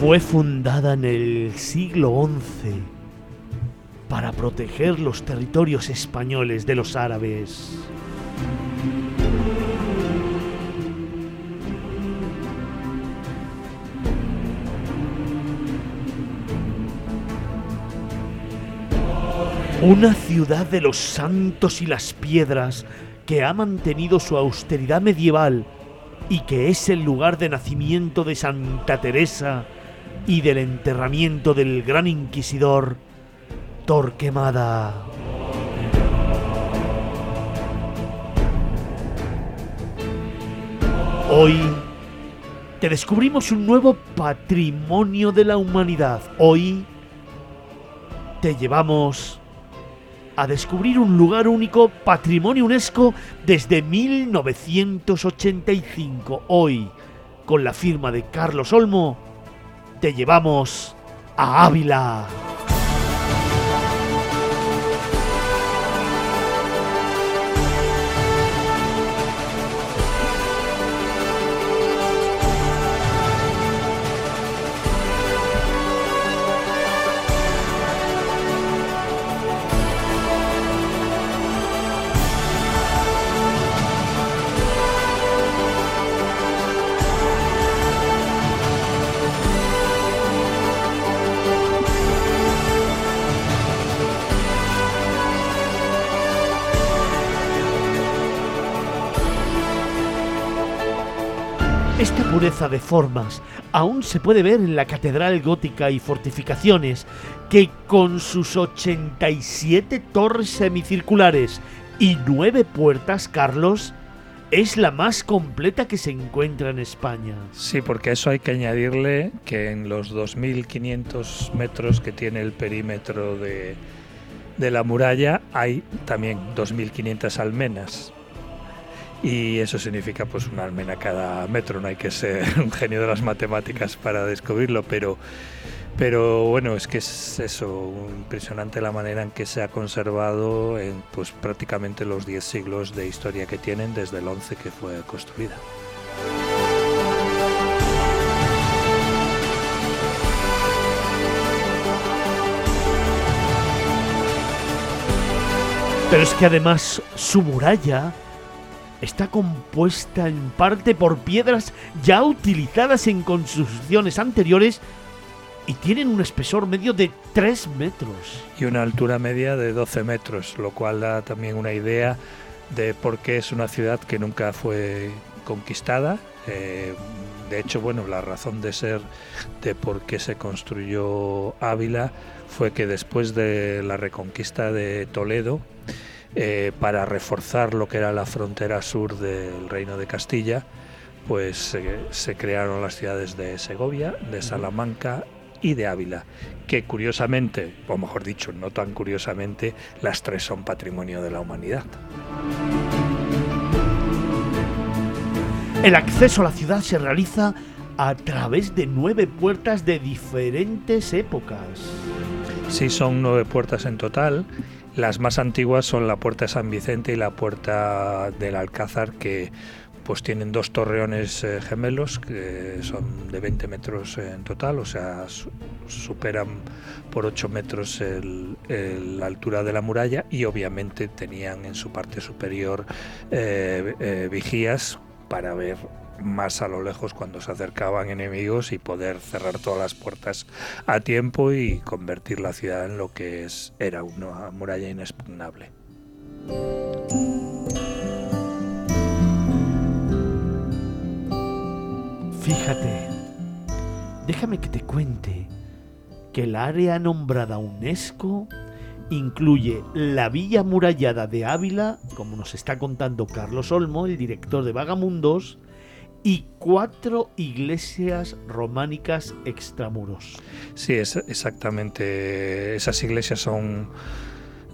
Fue fundada en el siglo XI para proteger los territorios españoles de los árabes. Una ciudad de los santos y las piedras que ha mantenido su austeridad medieval y que es el lugar de nacimiento de Santa Teresa y del enterramiento del gran inquisidor Torquemada. Hoy te descubrimos un nuevo patrimonio de la humanidad. Hoy te llevamos a descubrir un lugar único, patrimonio UNESCO desde 1985. Hoy, con la firma de Carlos Olmo, te llevamos a Ávila. De formas aún se puede ver en la catedral gótica y fortificaciones, que con sus 87 torres semicirculares y 9 puertas, Carlos, es la más completa que se encuentra en España. Sí, porque eso hay que añadirle que en los 2.500 metros que tiene el perímetro de, de la muralla hay también 2.500 almenas y eso significa pues una almena cada metro, no hay que ser un genio de las matemáticas para descubrirlo, pero, pero bueno, es que es eso, impresionante la manera en que se ha conservado en pues prácticamente los 10 siglos de historia que tienen desde el 11 que fue construida. Pero es que además su muralla está compuesta en parte por piedras ya utilizadas en construcciones anteriores y tienen un espesor medio de 3 metros. Y una altura media de 12 metros, lo cual da también una idea de por qué es una ciudad que nunca fue conquistada. Eh, de hecho, bueno, la razón de ser de por qué se construyó Ávila fue que después de la reconquista de Toledo, eh, para reforzar lo que era la frontera sur del Reino de Castilla, pues se crearon las ciudades de Segovia, de Salamanca y de Ávila, que curiosamente, o mejor dicho, no tan curiosamente, las tres son patrimonio de la humanidad. El acceso a la ciudad se realiza a través de nueve puertas de diferentes épocas. Sí, son nueve puertas en total las más antiguas son la puerta de San Vicente y la puerta del Alcázar, que pues tienen dos torreones eh, gemelos que son de 20 metros en total, o sea, superan por 8 metros la altura de la muralla y obviamente tenían en su parte superior eh, eh, vigías para ver más a lo lejos cuando se acercaban enemigos y poder cerrar todas las puertas a tiempo y convertir la ciudad en lo que es, era una muralla inexpugnable. Fíjate, déjame que te cuente que el área nombrada UNESCO incluye la villa murallada de Ávila, como nos está contando Carlos Olmo, el director de Vagamundos, y cuatro iglesias románicas extramuros. Sí, es exactamente. Esas iglesias son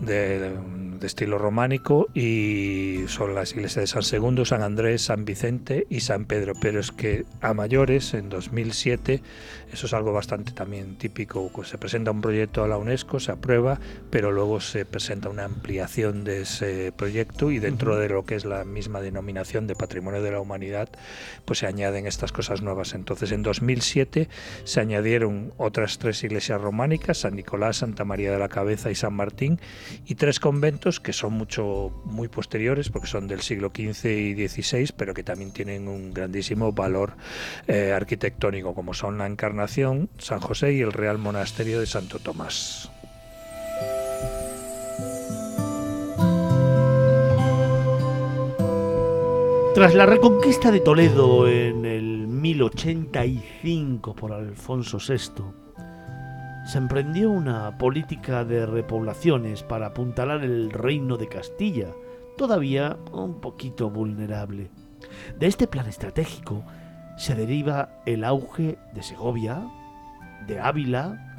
de, de estilo románico y son las iglesias de San Segundo, San Andrés, San Vicente y San Pedro. Pero es que a mayores, en 2007, eso es algo bastante también típico, pues se presenta un proyecto a la UNESCO, se aprueba, pero luego se presenta una ampliación de ese proyecto y dentro de lo que es la misma denominación de Patrimonio de la Humanidad, pues se añaden estas cosas nuevas. Entonces, en 2007 se añadieron otras tres iglesias románicas, San Nicolás, Santa María de la Cabeza y San Martín, y tres conventos que son mucho muy posteriores porque son del siglo XV y XVI, pero que también tienen un grandísimo valor eh, arquitectónico, como son la Encarnación, San José y el Real Monasterio de Santo Tomás. Tras la reconquista de Toledo en el 1085 por Alfonso VI, se emprendió una política de repoblaciones para apuntalar el reino de Castilla, todavía un poquito vulnerable. De este plan estratégico se deriva el auge de Segovia, de Ávila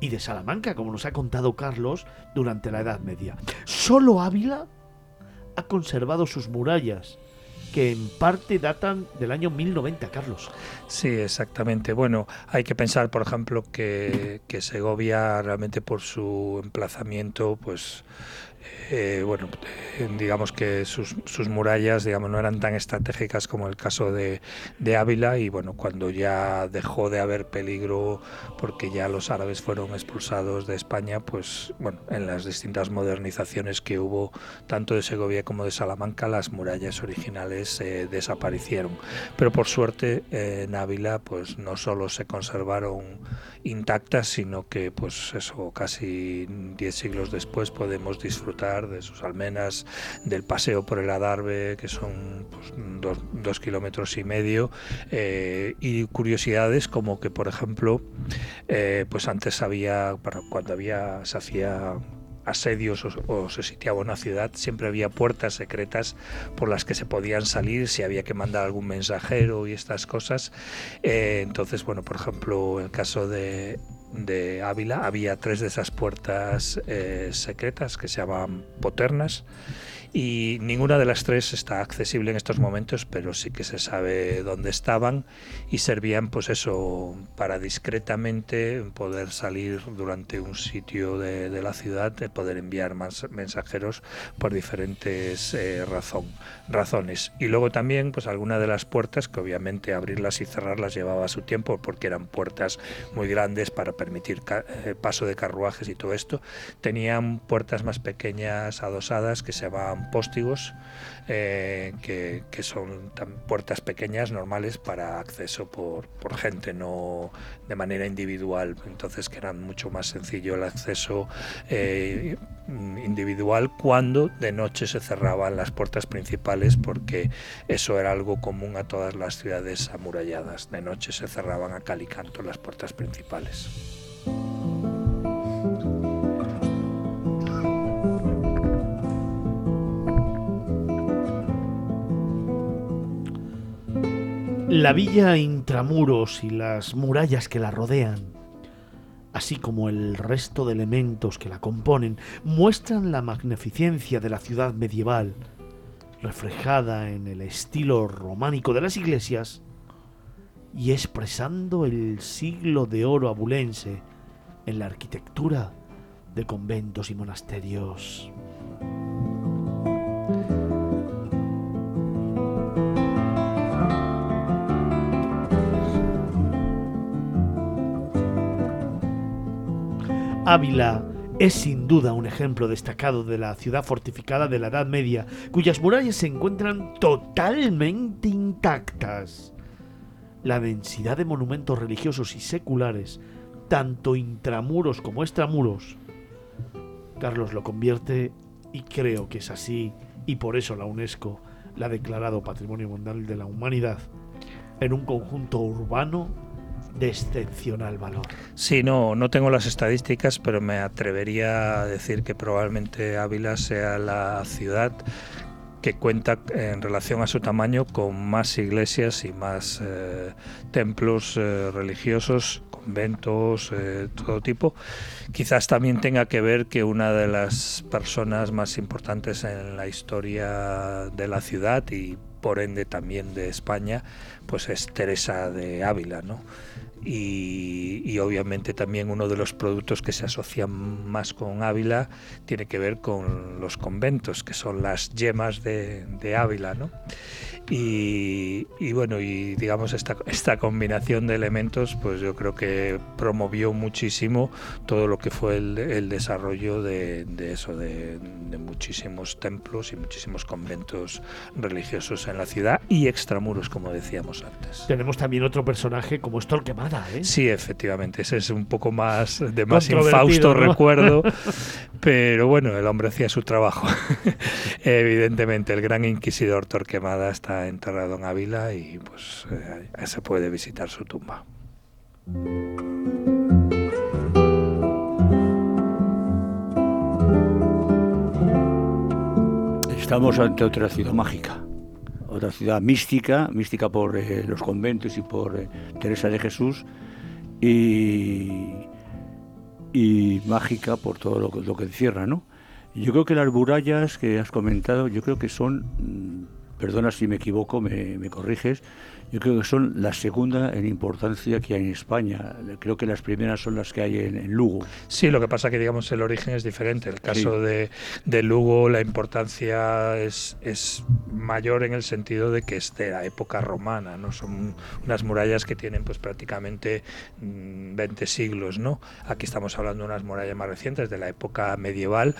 y de Salamanca, como nos ha contado Carlos durante la Edad Media. Solo Ávila ha conservado sus murallas que en parte datan del año 1090, Carlos. Sí, exactamente. Bueno, hay que pensar, por ejemplo, que, que Segovia realmente por su emplazamiento, pues eh, bueno, eh, digamos que sus, murallas digamos, no eran tan estratégicas como el caso de, Ávila y bueno, cuando ya dejó de haber peligro porque ya los árabes fueron expulsados de España, pues bueno, en las distintas modernizaciones que hubo tanto de Segovia como de Salamanca, las murallas originales eh, desaparecieron. Pero por suerte en Ávila pues no solo se conservaron intactas, sino que pues eso casi diez siglos después podemos disfrutar de sus almenas, del paseo por el Adarve, que son pues, dos, kilómetros y medio, eh, y curiosidades como que por ejemplo, eh, pues antes había, cuando había, se hacía asedios o, se sitiaba una ciudad, siempre había puertas secretas por las que se podían salir si había que mandar algún mensajero y estas cosas. Eh, entonces, bueno, por ejemplo, el caso de, de Ávila había tres de esas puertas eh, secretas que se llamaban poternas y ninguna de las tres está accesible en estos momentos, pero sí que se sabe dónde estaban y servían pues eso para discretamente poder salir durante un sitio de, la ciudad, de poder enviar más mensajeros por diferentes eh, razón, razones. Y luego también pues alguna de las puertas que obviamente abrirlas y cerrarlas llevaba su tiempo porque eran puertas muy grandes para permitir eh, paso de carruajes y todo esto, tenían puertas más pequeñas adosadas que se llamaban póstigos, eh, que, son puertas pequeñas, normales, para acceso por, gente, no de manera individual. Entonces que era mucho más sencillo el acceso eh, individual cuando de noche se cerraban las puertas principales, porque eso era algo común a todas las ciudades amuralladas. De noche se cerraban a cal y canto las puertas principales. La villa intramuros y las murallas que la rodean, así como el resto de elementos que la componen, muestran la magnificencia de la ciudad medieval, reflejada en el estilo románico de las iglesias y expresando el siglo de oro abulense en la arquitectura de conventos y monasterios. Ávila es sin duda un ejemplo destacado de la ciudad fortificada de la Edad Media, cuyas murallas se encuentran totalmente intactas. La densidad de monumentos religiosos y seculares, tanto intramuros como extramuros, Carlos lo convierte, y creo que es así, y por eso la UNESCO la ha declarado Patrimonio Mundial de la Humanidad, en un conjunto urbano de excepcional valor. Sí, no, no tengo las estadísticas, pero me atrevería a decir que probablemente Ávila sea la ciudad que cuenta en relación a su tamaño con más iglesias y más eh, templos eh, religiosos, conventos, eh, todo tipo. Quizás también tenga que ver que una de las personas más importantes en la historia de la ciudad y por ende también de España, pues es Teresa de Ávila, ¿no? Y, obviamente también uno de los productos que se asocian más con Ávila tiene que ver con los conventos, que son las yemas de, de Ávila, ¿no? Y, bueno, y digamos esta, esta combinación de elementos, pues yo creo que promovió muchísimo todo lo que fue el, desarrollo de, eso, de, muchísimos templos y muchísimos conventos religiosos en la ciudad y extramuros, como decíamos antes. Tenemos también otro personaje como es ¿eh? Sí, efectivamente, ese es un poco más de más infausto recuerdo, pero bueno, el hombre hacía su trabajo. Evidentemente, el gran inquisidor Torquemada está enterrado en Ávila y pues eh, se puede visitar su tumba. Estamos ante otra ciudad mágica, otra ciudad mística, mística por eh, los conventos y por eh, Teresa de Jesús, y, mágica por todo lo, lo que encierra, ¿no? Yo creo que las murallas que has comentado, yo creo que son mm, perdona si me equivoco, me, corriges, yo creo que son la segunda en importancia que hay en España. Creo que las primeras son las que hay en, Lugo. Sí, lo que pasa que digamos el origen es diferente. El caso de, Lugo, la importancia es, es mayor en el sentido de que es de la época romana, ¿no? Son unas murallas que tienen pues prácticamente 20 mm, siglos, ¿no? Aquí estamos hablando de unas murallas más recientes, de la época medieval,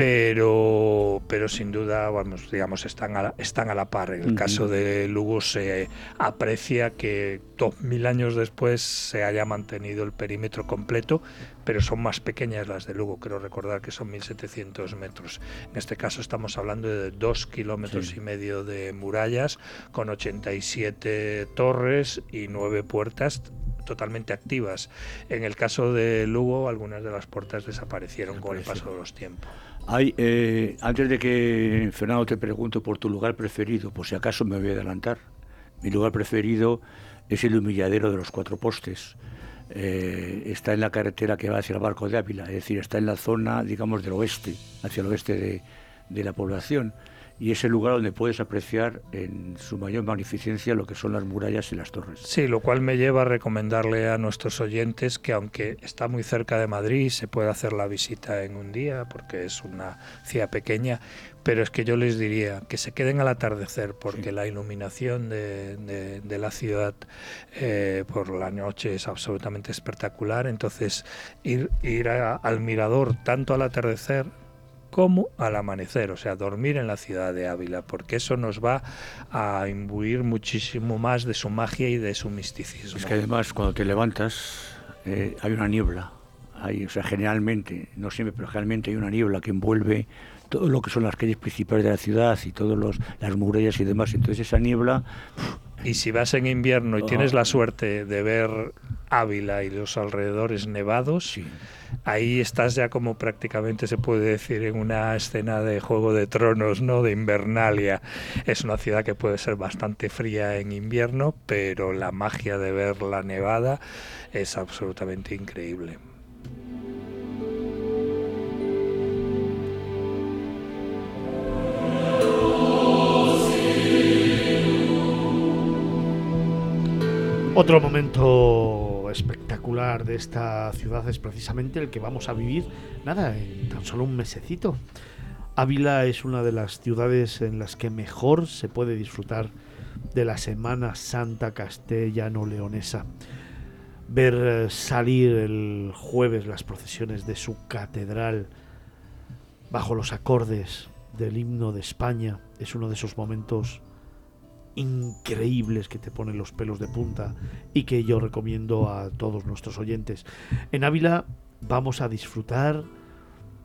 pero, pero sin duda, vamos, digamos, están a la, están a la par. En el caso de Lugo se aprecia que dos mil años después se haya mantenido el perímetro completo, pero son más pequeñas las de Lugo. Creo recordar que son 1.700 metros. En este caso estamos hablando de dos kilómetros y medio de murallas con 87 torres y nueve puertas totalmente activas. En el caso de Lugo, algunas de las puertas desaparecieron con el paso de los tiempos. Hay, eh, antes de que Fernando te pregunte por tu lugar preferido, por si acaso me voy a adelantar. Mi lugar preferido es el humilladero de los cuatro postes. Eh, está en la carretera que va hacia el barco de Ávila, es decir, está en la zona, digamos, del oeste, hacia el oeste de, de la población y es el lugar donde puedes apreciar en su mayor magnificencia lo que son las murallas y las torres. Sí, lo cual me lleva a recomendarle a nuestros oyentes que aunque está muy cerca de Madrid, se puede hacer la visita en un día porque es una ciudad pequeña, pero es que yo les diría que se queden al atardecer porque la iluminación de, la ciudad eh, por la noche es absolutamente espectacular, entonces ir, ir al mirador tanto al atardecer como al amanecer, o sea, dormir en la ciudad de Ávila, porque eso nos va a imbuir muchísimo más de su magia y de su misticismo. Es que además cuando te levantas eh, hay una niebla, hay, o sea, generalmente, no siempre, pero generalmente hay una niebla que envuelve todo lo que son las calles principales de la ciudad y todas las murallas y demás. Entonces esa niebla... Y si vas en invierno y tienes la suerte de ver Ávila y los alrededores nevados, ahí estás ya como prácticamente se puede decir en una escena de Juego de Tronos, ¿no? De Invernalia. Es una ciudad que puede ser bastante fría en invierno, pero la magia de ver la nevada es absolutamente increíble. Otro momento espectacular de esta ciudad es precisamente el que vamos a vivir, nada, en tan solo un mesecito. Ávila es una de las ciudades en las que mejor se puede disfrutar de la Semana Santa castellano-leonesa. Ver eh, salir el jueves las procesiones de su catedral bajo los acordes del himno de España es uno de esos momentos increíbles que te ponen los pelos de punta y que yo recomiendo a todos nuestros oyentes. En Ávila vamos a disfrutar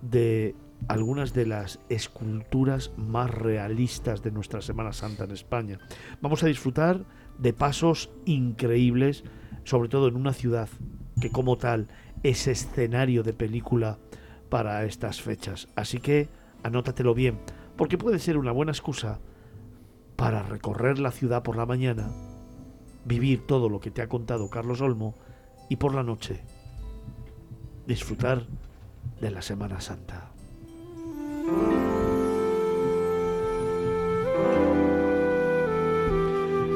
de algunas de las esculturas más realistas de nuestra Semana Santa en España. Vamos a disfrutar de pasos increíbles, sobre todo en una ciudad que como tal es escenario de película para estas fechas. Así que anótatelo bien, porque puede ser una buena excusa para recorrer la ciudad por la mañana, vivir todo lo que te ha contado Carlos Olmo y por la noche disfrutar de la Semana Santa.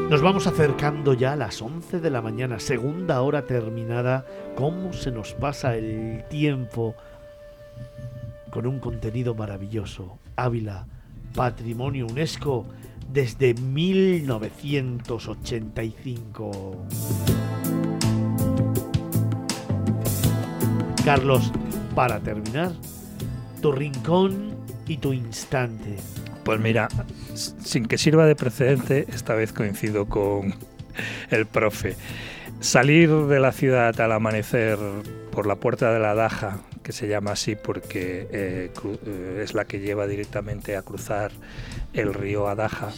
Nos vamos acercando ya a las 11 de la mañana, segunda hora terminada. ¿Cómo se nos pasa el tiempo con un contenido maravilloso? Ávila, Patrimonio UNESCO desde 1985. Carlos, para terminar, tu rincón y tu instante. Pues mira, sin que sirva de precedente, esta vez coincido con el profe. Salir de la ciudad al amanecer por la puerta de la Daja, que se llama así porque eh, eh, es la que lleva directamente a cruzar el río Adaja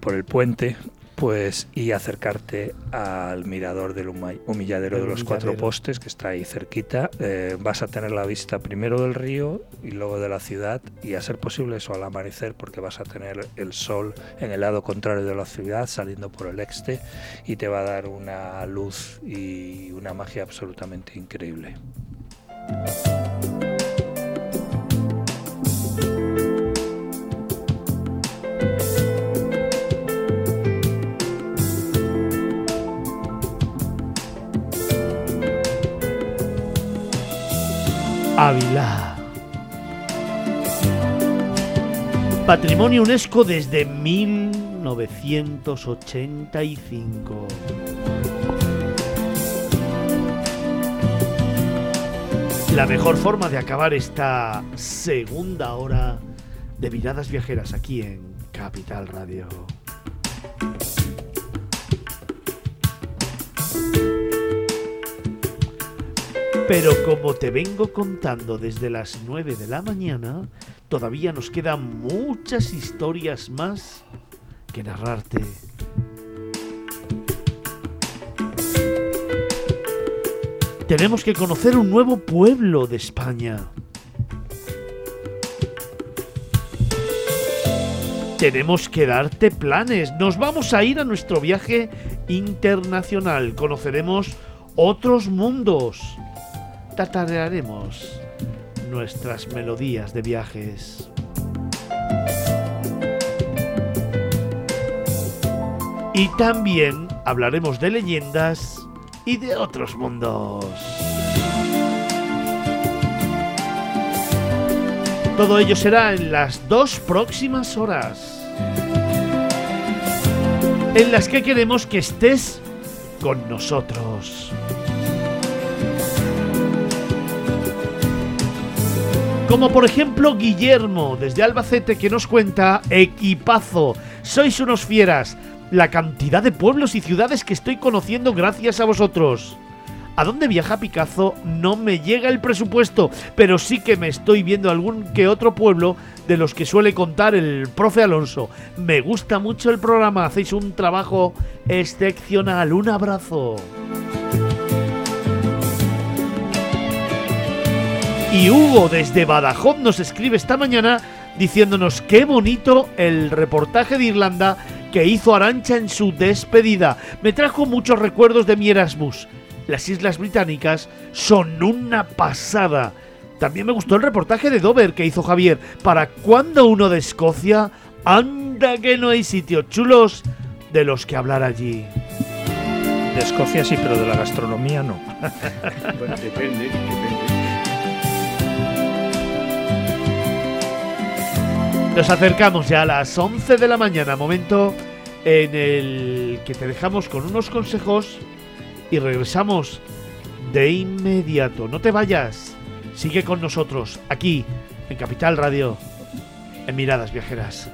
por el puente, pues y acercarte al mirador del humilladero de los cuatro postes que está ahí cerquita. Eh, vas a tener la vista primero del río y luego de la ciudad y a ser posible eso al amanecer porque vas a tener el sol en el lado contrario de la ciudad saliendo por el este y te va a dar una luz y una magia absolutamente increíble. Ávila. Patrimonio UNESCO desde 1985. La mejor forma de acabar esta segunda hora de miradas viajeras aquí en Capital Radio. Pero como te vengo contando desde las 9 de la mañana, todavía nos quedan muchas historias más que narrarte. Tenemos que conocer un nuevo pueblo de España. Tenemos que darte planes. Nos vamos a ir a nuestro viaje internacional. Conoceremos otros mundos tatarearemos nuestras melodías de viajes. Y también hablaremos de leyendas y de otros mundos. Todo ello será en las dos próximas horas, en las que queremos que estés con nosotros. Como por ejemplo Guillermo desde Albacete que nos cuenta, equipazo, sois unos fieras, la cantidad de pueblos y ciudades que estoy conociendo gracias a vosotros. ¿A dónde viaja Picazo? No me llega el presupuesto, pero sí que me estoy viendo algún que otro pueblo de los que suele contar el profe Alonso. Me gusta mucho el programa, hacéis un trabajo excepcional. Un abrazo. Y Hugo desde Badajoz nos escribe esta mañana diciéndonos qué bonito el reportaje de Irlanda que hizo Arancha en su despedida. Me trajo muchos recuerdos de mi Erasmus. Las Islas Británicas son una pasada. También me gustó el reportaje de Dover que hizo Javier. ¿Para cuando uno de Escocia? Anda que no hay sitios chulos de los que hablar allí. De Escocia sí, pero de la gastronomía no. bueno, depende, depende. Nos acercamos ya a las 11 de la mañana, momento en el que te dejamos con unos consejos y regresamos de inmediato. No te vayas, sigue con nosotros aquí en Capital Radio, en Miradas Viajeras.